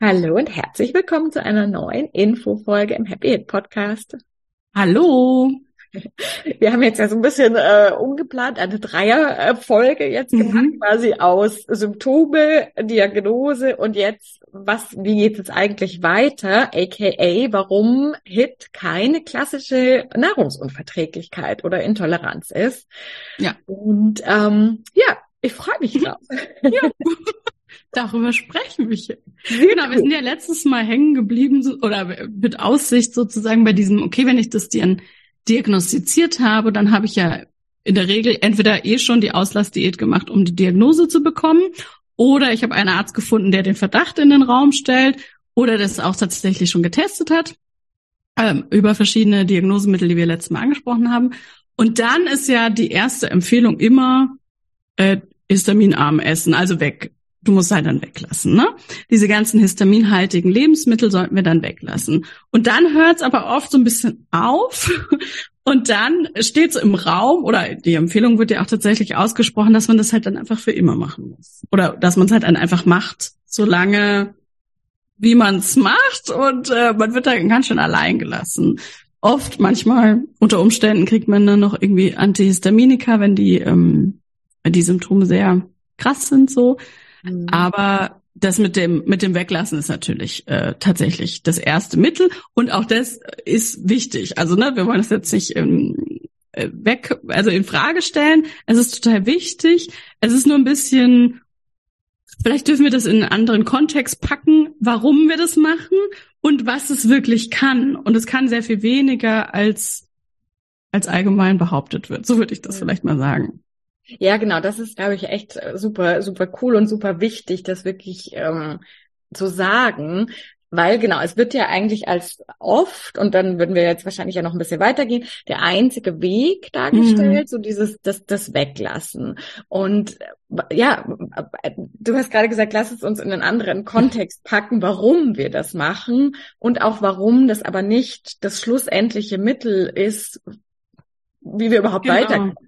Hallo und herzlich willkommen zu einer neuen Infofolge im Happy Hit Podcast. Hallo. Wir haben jetzt ja so ein bisschen äh, umgeplant, eine Dreierfolge jetzt mhm. gemacht, quasi aus Symptome, Diagnose und jetzt, was, wie geht es eigentlich weiter, aka warum HIT keine klassische Nahrungsunverträglichkeit oder Intoleranz ist. Ja. Und ähm, ja, ich freue mich drauf. ja. Darüber sprechen wir hier. Genau, wir sind ja letztes Mal hängen geblieben oder mit Aussicht sozusagen bei diesem, okay, wenn ich das dir diagnostiziert habe, dann habe ich ja in der Regel entweder eh schon die Auslassdiät gemacht, um die Diagnose zu bekommen, oder ich habe einen Arzt gefunden, der den Verdacht in den Raum stellt oder das auch tatsächlich schon getestet hat ähm, über verschiedene Diagnosemittel, die wir letztes Mal angesprochen haben. Und dann ist ja die erste Empfehlung immer äh, histaminarm essen, also weg du musst halt dann weglassen. Ne? Diese ganzen histaminhaltigen Lebensmittel sollten wir dann weglassen. Und dann hört es aber oft so ein bisschen auf. Und dann steht so im Raum, oder die Empfehlung wird ja auch tatsächlich ausgesprochen, dass man das halt dann einfach für immer machen muss. Oder dass man es halt dann einfach macht, solange wie man es macht und äh, man wird dann ganz schön allein gelassen. Oft, manchmal, unter Umständen kriegt man dann noch irgendwie Antihistaminika, wenn die, ähm, die Symptome sehr krass sind so. Mhm. Aber das mit dem mit dem Weglassen ist natürlich äh, tatsächlich das erste Mittel und auch das ist wichtig. Also ne, wir wollen das jetzt nicht ähm, äh, weg, also in Frage stellen. Es ist total wichtig. Es ist nur ein bisschen, vielleicht dürfen wir das in einen anderen Kontext packen, warum wir das machen und was es wirklich kann. Und es kann sehr viel weniger als als allgemein behauptet wird. So würde ich das vielleicht mal sagen. Ja, genau, das ist, glaube ich, echt äh, super, super cool und super wichtig, das wirklich ähm, zu sagen. Weil genau, es wird ja eigentlich als oft, und dann würden wir jetzt wahrscheinlich ja noch ein bisschen weitergehen, der einzige Weg dargestellt, mhm. so dieses, das, das Weglassen. Und äh, ja, äh, du hast gerade gesagt, lass es uns in einen anderen Kontext packen, warum wir das machen und auch warum das aber nicht das schlussendliche Mittel ist, wie wir überhaupt genau. weiterkommen.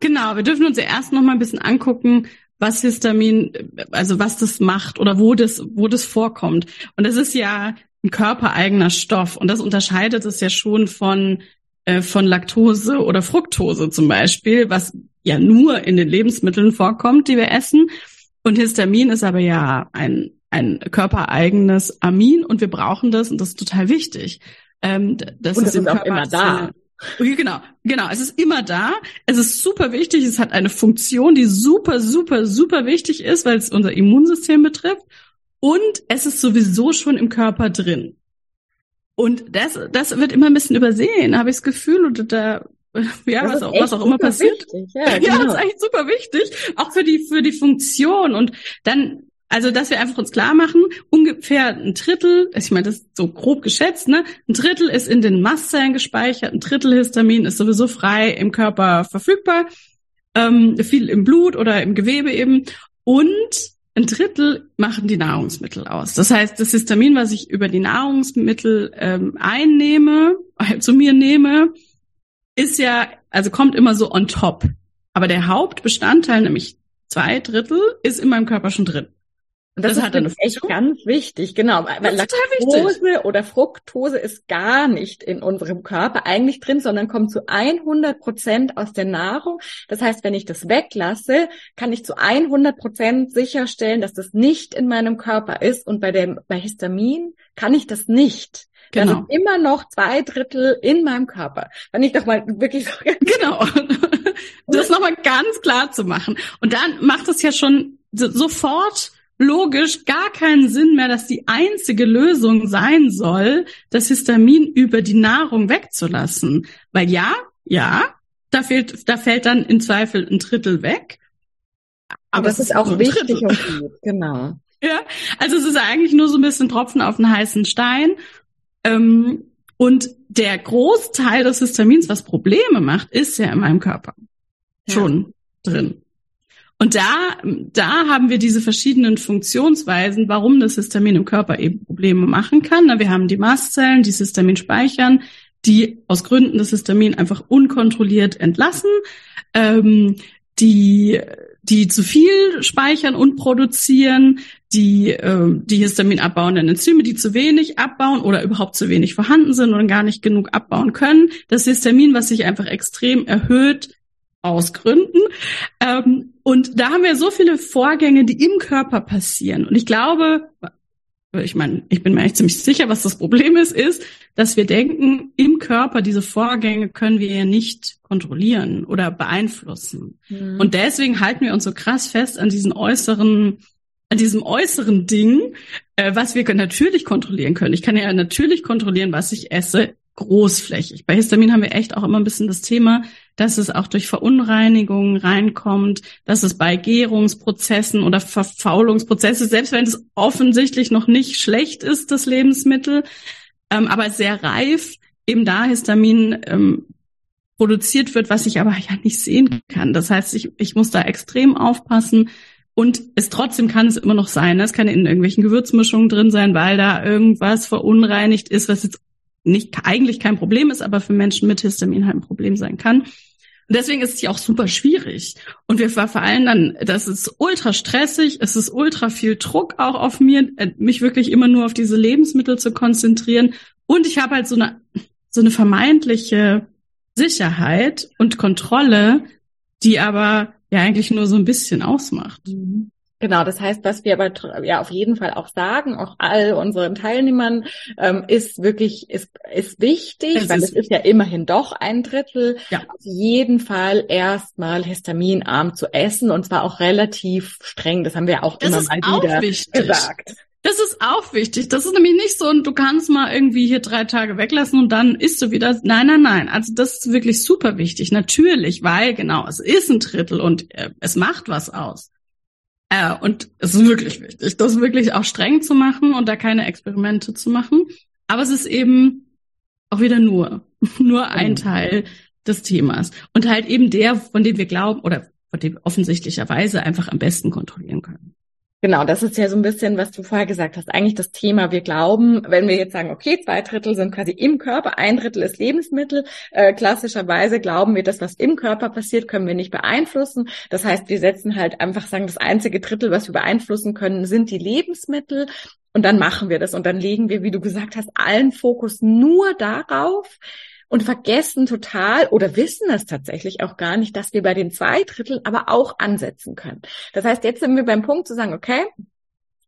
Genau, wir dürfen uns ja erst noch mal ein bisschen angucken, was Histamin, also was das macht oder wo das, wo das vorkommt. Und das ist ja ein körpereigener Stoff und das unterscheidet es ja schon von äh, von Laktose oder Fructose zum Beispiel, was ja nur in den Lebensmitteln vorkommt, die wir essen. Und Histamin ist aber ja ein ein körpereigenes Amin und wir brauchen das und das ist total wichtig. Ähm, das und ist, ist auch immer da. Okay, genau, genau. Es ist immer da. Es ist super wichtig. Es hat eine Funktion, die super, super, super wichtig ist, weil es unser Immunsystem betrifft. Und es ist sowieso schon im Körper drin. Und das, das wird immer ein bisschen übersehen, habe ich das Gefühl. Und da, ja, was auch, was auch immer passiert. Wichtig. Ja, genau. ja, das ist eigentlich super wichtig. Auch für die, für die Funktion. Und dann also, dass wir einfach uns klar machen, ungefähr ein Drittel, ich meine, das ist so grob geschätzt, ne? Ein Drittel ist in den Mastzellen gespeichert, ein Drittel Histamin ist sowieso frei im Körper verfügbar, ähm, viel im Blut oder im Gewebe eben. Und ein Drittel machen die Nahrungsmittel aus. Das heißt, das Histamin, was ich über die Nahrungsmittel ähm, einnehme, äh, zu mir nehme, ist ja, also kommt immer so on top. Aber der Hauptbestandteil, nämlich zwei Drittel, ist in meinem Körper schon drin. Und das, das ist dann echt ganz wichtig, genau, weil Laktose oder Fructose ist gar nicht in unserem Körper eigentlich drin, sondern kommt zu 100 Prozent aus der Nahrung. Das heißt, wenn ich das weglasse, kann ich zu 100 Prozent sicherstellen, dass das nicht in meinem Körper ist. Und bei dem, bei Histamin kann ich das nicht. Genau. Da sind immer noch zwei Drittel in meinem Körper. Wenn ich doch mal wirklich so Genau. Das nochmal ganz klar zu machen. Und dann macht es ja schon sofort logisch gar keinen Sinn mehr, dass die einzige Lösung sein soll, das Histamin über die Nahrung wegzulassen. Weil ja, ja, da fehlt, da fällt dann in Zweifel ein Drittel weg. Aber das ist auch wichtig und gut, genau. Ja, also es ist eigentlich nur so ein bisschen Tropfen auf einen heißen Stein. Ähm, und der Großteil des Histamins, was Probleme macht, ist ja in meinem Körper ja. schon drin. Und da, da haben wir diese verschiedenen Funktionsweisen, warum das Histamin im Körper eben Probleme machen kann. Wir haben die Mastzellen, die Histamin speichern, die aus Gründen des Histamin einfach unkontrolliert entlassen, ähm, die, die zu viel speichern und produzieren, die, äh, die Histamin abbauenden Enzyme, die zu wenig abbauen oder überhaupt zu wenig vorhanden sind und gar nicht genug abbauen können. Das Histamin, was sich einfach extrem erhöht, aus Gründen. Ähm, und da haben wir so viele Vorgänge, die im Körper passieren. Und ich glaube, ich meine, ich bin mir echt ziemlich sicher, was das Problem ist, ist, dass wir denken, im Körper diese Vorgänge können wir ja nicht kontrollieren oder beeinflussen. Mhm. Und deswegen halten wir uns so krass fest an diesen äußeren, an diesem äußeren Ding, äh, was wir natürlich kontrollieren können. Ich kann ja natürlich kontrollieren, was ich esse, großflächig. Bei Histamin haben wir echt auch immer ein bisschen das Thema, dass es auch durch Verunreinigungen reinkommt, dass es bei Gärungsprozessen oder Verfaulungsprozesse, selbst wenn es offensichtlich noch nicht schlecht ist, das Lebensmittel, ähm, aber sehr reif, eben da Histamin ähm, produziert wird, was ich aber ja nicht sehen kann. Das heißt, ich, ich muss da extrem aufpassen. Und es trotzdem kann es immer noch sein, ne? es kann in irgendwelchen Gewürzmischungen drin sein, weil da irgendwas verunreinigt ist, was jetzt nicht eigentlich kein Problem ist, aber für Menschen mit Histamin halt ein Problem sein kann. Und deswegen ist es ja auch super schwierig. Und wir verfallen dann, das ist ultra stressig, es ist ultra viel Druck auch auf mir, äh, mich wirklich immer nur auf diese Lebensmittel zu konzentrieren. Und ich habe halt so eine, so eine vermeintliche Sicherheit und Kontrolle, die aber ja eigentlich nur so ein bisschen ausmacht. Mhm. Genau, das heißt, was wir aber ja auf jeden Fall auch sagen, auch all unseren Teilnehmern, ähm, ist wirklich, ist, ist wichtig, es weil ist es ist ja immerhin doch ein Drittel, ja. auf jeden Fall erstmal histaminarm zu essen und zwar auch relativ streng. Das haben wir auch das immer mal wieder wichtig. gesagt. Das ist auch wichtig. Das ist nämlich nicht so, und du kannst mal irgendwie hier drei Tage weglassen und dann isst du wieder. Nein, nein, nein. Also das ist wirklich super wichtig. Natürlich, weil genau, es ist ein Drittel und äh, es macht was aus. Äh, und es ist wirklich wichtig, das wirklich auch streng zu machen und da keine Experimente zu machen. Aber es ist eben auch wieder nur, nur ein mhm. Teil des Themas. Und halt eben der, von dem wir glauben oder von dem wir offensichtlicherweise einfach am besten kontrollieren können. Genau, das ist ja so ein bisschen, was du vorher gesagt hast. Eigentlich das Thema, wir glauben, wenn wir jetzt sagen, okay, zwei Drittel sind quasi im Körper, ein Drittel ist Lebensmittel. Äh, klassischerweise glauben wir, das, was im Körper passiert, können wir nicht beeinflussen. Das heißt, wir setzen halt einfach sagen, das einzige Drittel, was wir beeinflussen können, sind die Lebensmittel. Und dann machen wir das und dann legen wir, wie du gesagt hast, allen Fokus nur darauf, und vergessen total oder wissen es tatsächlich auch gar nicht, dass wir bei den zwei Drittel aber auch ansetzen können. Das heißt, jetzt sind wir beim Punkt zu sagen, okay,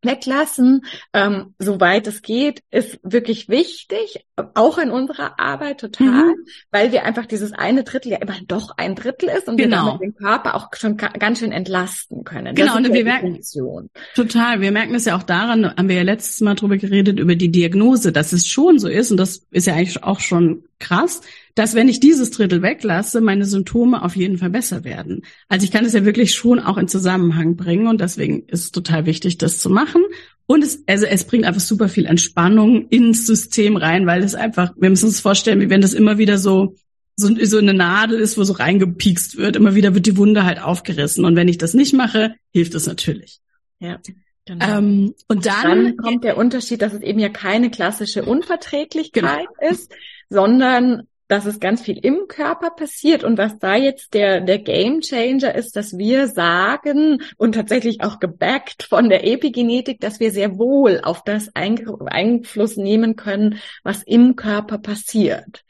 weglassen, ähm, soweit es geht, ist wirklich wichtig, auch in unserer Arbeit total, mhm. weil wir einfach dieses eine Drittel ja immer doch ein Drittel ist und genau. wir damit den Körper auch schon ganz schön entlasten können. Genau, und wir merken Funktion. total, wir merken es ja auch daran, haben wir ja letztes Mal drüber geredet, über die Diagnose, dass es schon so ist und das ist ja eigentlich auch schon krass, dass wenn ich dieses Drittel weglasse, meine Symptome auf jeden Fall besser werden. Also ich kann es ja wirklich schon auch in Zusammenhang bringen und deswegen ist es total wichtig, das zu machen. Und es, also es bringt einfach super viel Entspannung ins System rein, weil es einfach, wir müssen uns vorstellen, wie wenn das immer wieder so, so, so eine Nadel ist, wo so reingepiekst wird. Immer wieder wird die Wunde halt aufgerissen. Und wenn ich das nicht mache, hilft es natürlich. Ja. Genau. Ähm, und dann, dann kommt der Unterschied, dass es eben ja keine klassische Unverträglichkeit genau. ist, sondern dass es ganz viel im Körper passiert und was da jetzt der, der Game Changer ist, dass wir sagen und tatsächlich auch gebackt von der Epigenetik, dass wir sehr wohl auf das Einfluss nehmen können, was im Körper passiert.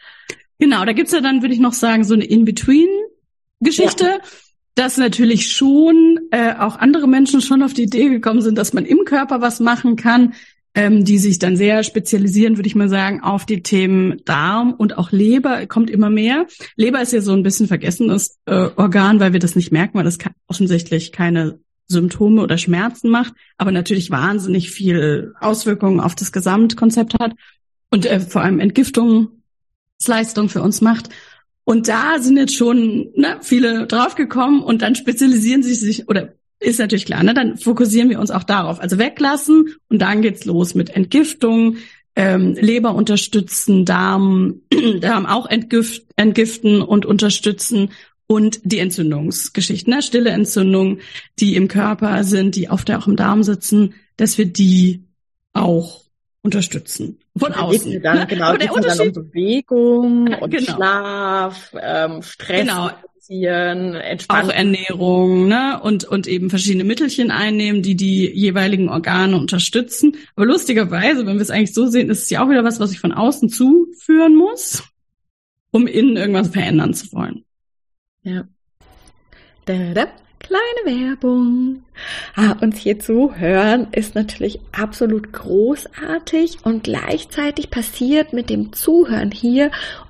Genau, da gibt's ja dann, würde ich noch sagen, so eine In-Between-Geschichte. Ja dass natürlich schon äh, auch andere Menschen schon auf die Idee gekommen sind, dass man im Körper was machen kann ähm, die sich dann sehr spezialisieren, würde ich mal sagen, auf die Themen Darm und auch Leber kommt immer mehr. Leber ist ja so ein bisschen vergessenes äh, Organ, weil wir das nicht merken, weil das offensichtlich keine Symptome oder Schmerzen macht, aber natürlich wahnsinnig viel Auswirkungen auf das Gesamtkonzept hat und äh, vor allem Entgiftungsleistung für uns macht. Und da sind jetzt schon ne, viele draufgekommen und dann spezialisieren sie sich oder ist natürlich klar, ne? Dann fokussieren wir uns auch darauf. Also weglassen und dann geht's los mit Entgiftung, ähm, Leber unterstützen, Darm, Darm auch entgift, entgiften und unterstützen und die Entzündungsgeschichten, ne? stille Entzündungen, die im Körper sind, die oft auch im Darm sitzen, dass wir die auch unterstützen. Von außen. Dann, ne? Genau, Aber der Unterschied, dann um Bewegung und genau. Schlaf, ähm, Stress. Genau reduzieren, entspannen. Auch Ernährung, ne? Und, und eben verschiedene Mittelchen einnehmen, die die jeweiligen Organe unterstützen. Aber lustigerweise, wenn wir es eigentlich so sehen, ist es ja auch wieder was, was ich von außen zuführen muss, um innen irgendwas verändern zu wollen. Ja. Da, da. Kleine Werbung. Ah, uns hier zu hören ist natürlich absolut großartig und gleichzeitig passiert mit dem Zuhören hier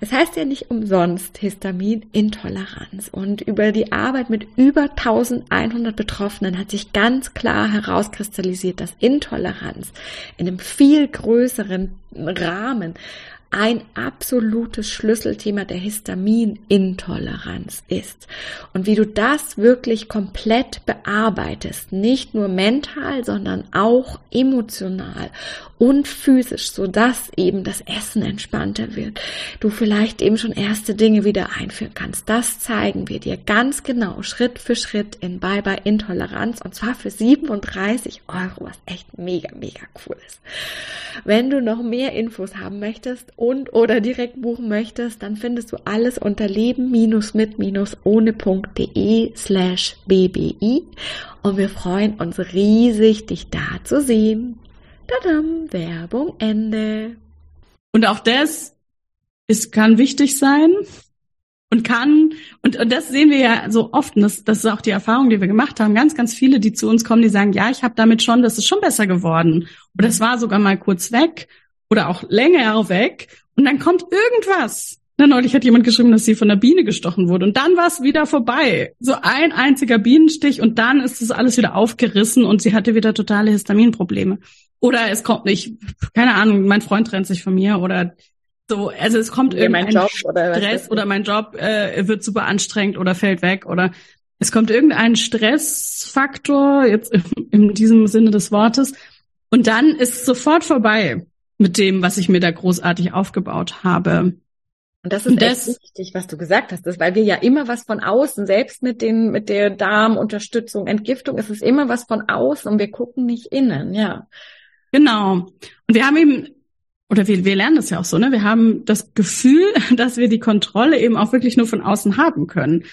Es heißt ja nicht umsonst Histaminintoleranz und über die Arbeit mit über 1100 Betroffenen hat sich ganz klar herauskristallisiert, dass Intoleranz in einem viel größeren Rahmen ein absolutes Schlüsselthema der Histaminintoleranz ist. Und wie du das wirklich komplett bearbeitest, nicht nur mental, sondern auch emotional und physisch, so dass eben das Essen entspannter wird. Du vielleicht eben schon erste Dinge wieder einführen kannst. Das zeigen wir dir ganz genau, Schritt für Schritt in Bye Bye Intoleranz und zwar für 37 Euro, was echt mega, mega cool ist. Wenn du noch mehr Infos haben möchtest und oder direkt buchen möchtest, dann findest du alles unter leben-mit-ohne.de slash bbi und wir freuen uns riesig, dich da zu sehen. Tadam, Werbung Ende. Und auch das ist, kann wichtig sein und kann, und, und das sehen wir ja so oft, und das, das ist auch die Erfahrung, die wir gemacht haben, ganz, ganz viele, die zu uns kommen, die sagen, ja, ich habe damit schon, das ist schon besser geworden. Oder es war sogar mal kurz weg oder auch länger weg und dann kommt irgendwas. Na, neulich hat jemand geschrieben, dass sie von der Biene gestochen wurde. Und dann war es wieder vorbei. So ein einziger Bienenstich und dann ist das alles wieder aufgerissen und sie hatte wieder totale Histaminprobleme. Oder es kommt nicht, keine Ahnung, mein Freund trennt sich von mir oder so, also es kommt ja, irgendein Job oder Stress oder mein Job äh, wird super anstrengend oder fällt weg oder es kommt irgendein Stressfaktor, jetzt in diesem Sinne des Wortes, und dann ist es sofort vorbei mit dem, was ich mir da großartig aufgebaut habe. Und das ist das, echt wichtig, was du gesagt hast, das, weil wir ja immer was von außen, selbst mit den, mit der Darmunterstützung, Entgiftung, ist es immer was von außen und wir gucken nicht innen, ja. Genau. Und wir haben eben, oder wir, wir lernen das ja auch so, ne? Wir haben das Gefühl, dass wir die Kontrolle eben auch wirklich nur von außen haben können.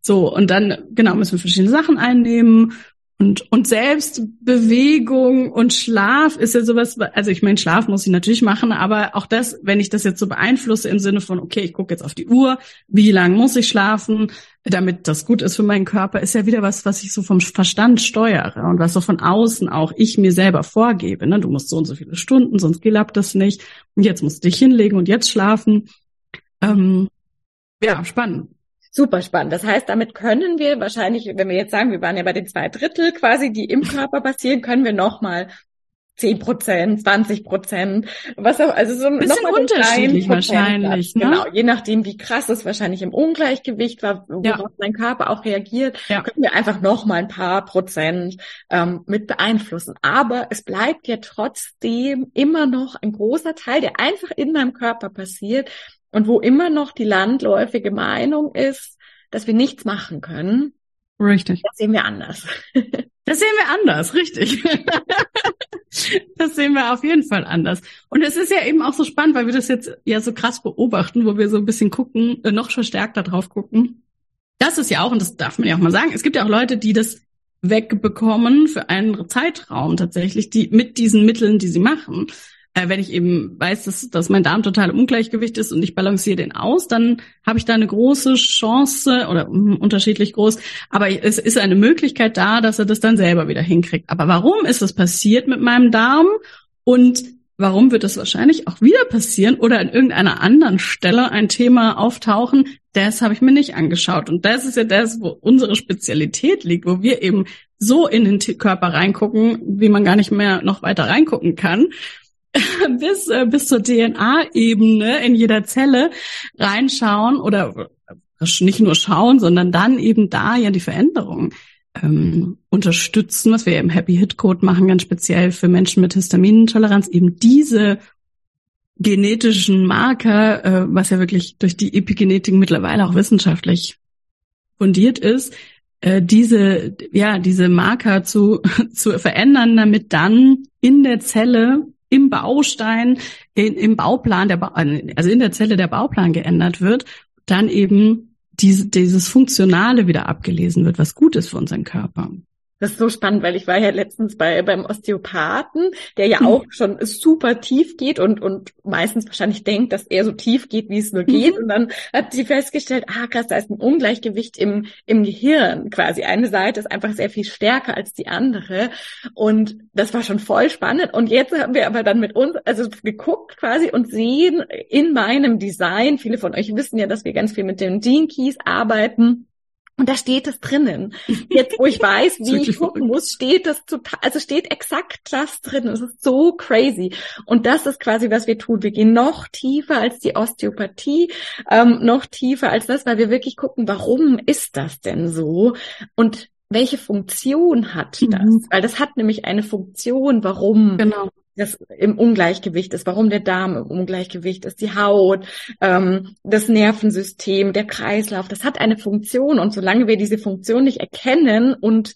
So, und dann, genau, müssen wir verschiedene Sachen einnehmen und, und selbst Bewegung und Schlaf ist ja sowas, also ich meine, Schlaf muss ich natürlich machen, aber auch das, wenn ich das jetzt so beeinflusse im Sinne von, okay, ich gucke jetzt auf die Uhr, wie lang muss ich schlafen, damit das gut ist für meinen Körper, ist ja wieder was, was ich so vom Verstand steuere und was so von außen auch ich mir selber vorgebe. Ne? Du musst so und so viele Stunden, sonst klappt das nicht. Und jetzt musst du dich hinlegen und jetzt schlafen. Ähm, ja, spannend. Super spannend. Das heißt, damit können wir wahrscheinlich, wenn wir jetzt sagen, wir waren ja bei den zwei Drittel quasi, die im Körper passieren, können wir nochmal 10 Prozent, 20 Prozent, was auch, also so ein bisschen unterschiedlich wahrscheinlich. Ne? Genau, je nachdem, wie krass es wahrscheinlich im Ungleichgewicht war, worauf ja. mein Körper auch reagiert, ja. können wir einfach noch mal ein paar Prozent ähm, mit beeinflussen. Aber es bleibt ja trotzdem immer noch ein großer Teil, der einfach in meinem Körper passiert und wo immer noch die landläufige Meinung ist, dass wir nichts machen können. Richtig. Das sehen wir anders. Das sehen wir anders, richtig. das sehen wir auf jeden Fall anders. Und es ist ja eben auch so spannend, weil wir das jetzt ja so krass beobachten, wo wir so ein bisschen gucken, äh, noch verstärkter drauf gucken. Das ist ja auch, und das darf man ja auch mal sagen, es gibt ja auch Leute, die das wegbekommen für einen Zeitraum tatsächlich, die mit diesen Mitteln, die sie machen äh, wenn ich eben weiß, dass, dass mein Darm total im Ungleichgewicht ist und ich balanciere den aus, dann habe ich da eine große Chance oder mh, unterschiedlich groß, aber es ist eine Möglichkeit da, dass er das dann selber wieder hinkriegt. Aber warum ist das passiert mit meinem Darm und warum wird das wahrscheinlich auch wieder passieren oder an irgendeiner anderen Stelle ein Thema auftauchen, das habe ich mir nicht angeschaut. Und das ist ja das, wo unsere Spezialität liegt, wo wir eben so in den Körper reingucken, wie man gar nicht mehr noch weiter reingucken kann. bis, äh, bis zur DNA-Ebene in jeder Zelle reinschauen oder nicht nur schauen, sondern dann eben da ja die Veränderung ähm, unterstützen, was wir im Happy Hit Code machen, ganz speziell für Menschen mit Histaminintoleranz, eben diese genetischen Marker, äh, was ja wirklich durch die Epigenetik mittlerweile auch wissenschaftlich fundiert ist, äh, diese, ja, diese Marker zu, zu verändern, damit dann in der Zelle im Baustein, in, im Bauplan, der ba also in der Zelle der Bauplan geändert wird, dann eben diese, dieses Funktionale wieder abgelesen wird, was gut ist für unseren Körper. Das ist so spannend, weil ich war ja letztens bei beim Osteopathen, der ja mhm. auch schon super tief geht und und meistens wahrscheinlich denkt, dass er so tief geht, wie es nur geht. Mhm. Und dann hat sie festgestellt, ah krass, da ist ein Ungleichgewicht im im Gehirn quasi. Eine Seite ist einfach sehr viel stärker als die andere. Und das war schon voll spannend. Und jetzt haben wir aber dann mit uns also geguckt quasi und sehen in meinem Design. Viele von euch wissen ja, dass wir ganz viel mit den Gene Keys arbeiten und da steht es drinnen. Jetzt, wo ich weiß, wie ich gucken muss, steht das total, also steht exakt das drin. Es ist so crazy. Und das ist quasi, was wir tun. Wir gehen noch tiefer als die Osteopathie, ähm, noch tiefer als das, weil wir wirklich gucken, warum ist das denn so? Und welche Funktion hat das? Mhm. Weil das hat nämlich eine Funktion, warum genau das im Ungleichgewicht ist, warum der Darm im Ungleichgewicht ist, die Haut, ähm, das Nervensystem, der Kreislauf, das hat eine Funktion und solange wir diese Funktion nicht erkennen und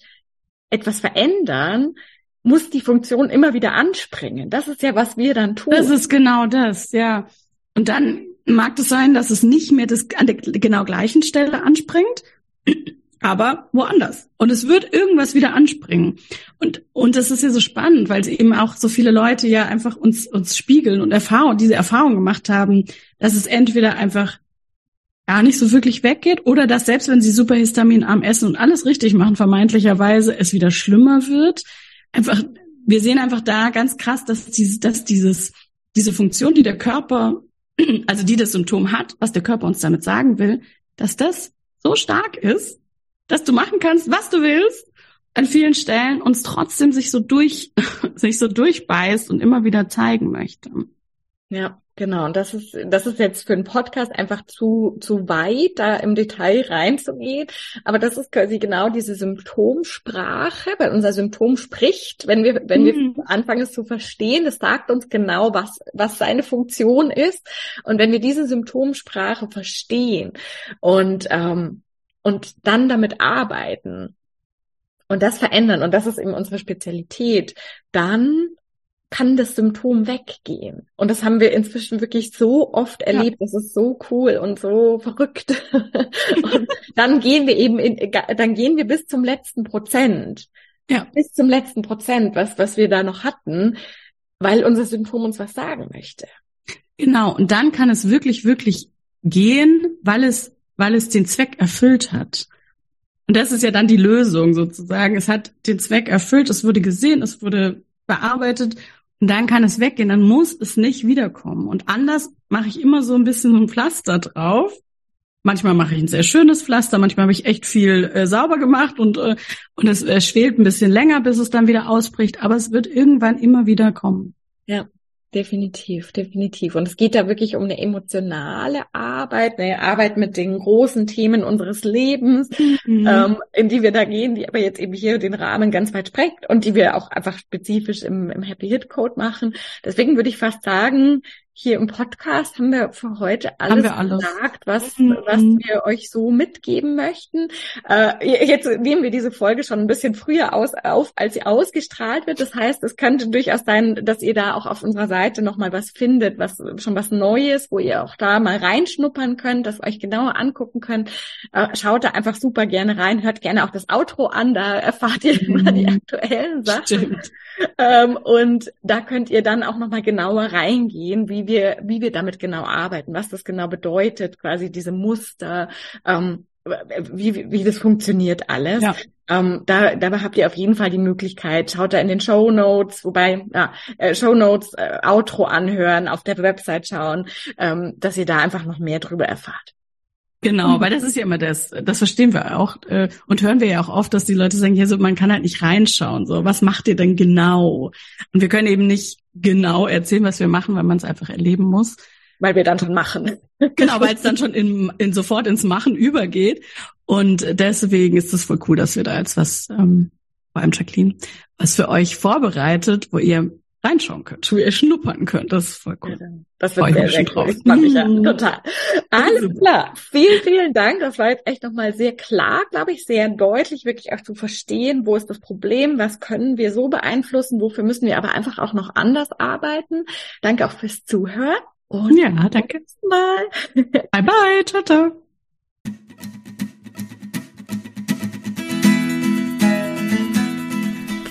etwas verändern, muss die Funktion immer wieder anspringen. Das ist ja, was wir dann tun. Das ist genau das, ja. Und dann mag es sein, dass es nicht mehr das an der genau gleichen Stelle anspringt, aber woanders. Und es wird irgendwas wieder anspringen. Und, und das ist ja so spannend, weil eben auch so viele Leute ja einfach uns, uns spiegeln und Erfahrung, diese Erfahrung gemacht haben, dass es entweder einfach gar nicht so wirklich weggeht oder dass selbst wenn sie superhistaminarm essen und alles richtig machen, vermeintlicherweise es wieder schlimmer wird. Einfach, wir sehen einfach da ganz krass, dass dieses, dass dieses, diese Funktion, die der Körper, also die das Symptom hat, was der Körper uns damit sagen will, dass das so stark ist, dass du machen kannst, was du willst, an vielen Stellen uns trotzdem sich so durch, sich so durchbeißt und immer wieder zeigen möchte. Ja, genau. Und das ist, das ist jetzt für einen Podcast einfach zu, zu weit, da im Detail reinzugehen. Aber das ist quasi genau diese Symptomsprache, weil unser Symptom spricht, wenn wir, wenn mhm. wir anfangen es zu verstehen, das sagt uns genau, was, was seine Funktion ist. Und wenn wir diese Symptomsprache verstehen und, ähm, und dann damit arbeiten und das verändern, und das ist eben unsere Spezialität, dann kann das Symptom weggehen. Und das haben wir inzwischen wirklich so oft erlebt. Ja. Das ist so cool und so verrückt. und dann gehen wir eben in, dann gehen wir bis zum letzten Prozent. Ja. Bis zum letzten Prozent, was, was wir da noch hatten, weil unser Symptom uns was sagen möchte. Genau. Und dann kann es wirklich, wirklich gehen, weil es weil es den Zweck erfüllt hat. Und das ist ja dann die Lösung sozusagen. Es hat den Zweck erfüllt, es wurde gesehen, es wurde bearbeitet und dann kann es weggehen. Dann muss es nicht wiederkommen. Und anders mache ich immer so ein bisschen so ein Pflaster drauf, Manchmal mache ich ein sehr schönes Pflaster, manchmal habe ich echt viel äh, sauber gemacht und, äh, und es äh, schwelt ein bisschen länger, bis es dann wieder ausbricht, aber es wird irgendwann immer wieder kommen. Ja, Definitiv, definitiv. Und es geht da wirklich um eine emotionale Arbeit, eine Arbeit mit den großen Themen unseres Lebens, mhm. ähm, in die wir da gehen, die aber jetzt eben hier den Rahmen ganz weit sprengt und die wir auch einfach spezifisch im, im Happy Hit Code machen. Deswegen würde ich fast sagen, hier im Podcast haben wir für heute alles, alles. gesagt, was, mhm. was wir euch so mitgeben möchten. Äh, jetzt nehmen wir diese Folge schon ein bisschen früher aus, auf, als sie ausgestrahlt wird. Das heißt, es könnte durchaus sein, dass ihr da auch auf unserer Seite nochmal was findet, was schon was Neues, wo ihr auch da mal reinschnuppern könnt, das euch genauer angucken könnt. Äh, schaut da einfach super gerne rein, hört gerne auch das Outro an, da erfahrt ihr mhm. immer die aktuellen Sachen. Stimmt. Ähm, und da könnt ihr dann auch nochmal genauer reingehen, wie wir, wie wir damit genau arbeiten, was das genau bedeutet, quasi diese Muster, ähm, wie, wie das funktioniert alles. Ja. Ähm, da, da habt ihr auf jeden Fall die Möglichkeit, schaut da in den Show Notes, wobei ja, äh, Show Notes, äh, Outro anhören, auf der Website schauen, ähm, dass ihr da einfach noch mehr drüber erfahrt. Genau, weil das ist ja immer das, das verstehen wir auch äh, und hören wir ja auch oft, dass die Leute sagen, ja, so man kann halt nicht reinschauen, so was macht ihr denn genau? Und wir können eben nicht genau erzählen, was wir machen, weil man es einfach erleben muss. Weil wir dann schon machen. Genau, weil es dann schon in, in sofort ins Machen übergeht. Und deswegen ist es voll cool, dass wir da jetzt was, ähm, vor allem Jacqueline, was für euch vorbereitet, wo ihr reinschauen könnt, wo ihr schnuppern könnt. Das ist voll cool. Das wird sehr, sehr cool. Ich mich ja total. Alles klar. Vielen, vielen Dank. Das war jetzt echt nochmal sehr klar, glaube ich, sehr deutlich, wirklich auch zu verstehen, wo ist das Problem, was können wir so beeinflussen, wofür müssen wir aber einfach auch noch anders arbeiten. Danke auch fürs Zuhören. Und ja, danke. Mal. Bye bye. Ciao, ciao.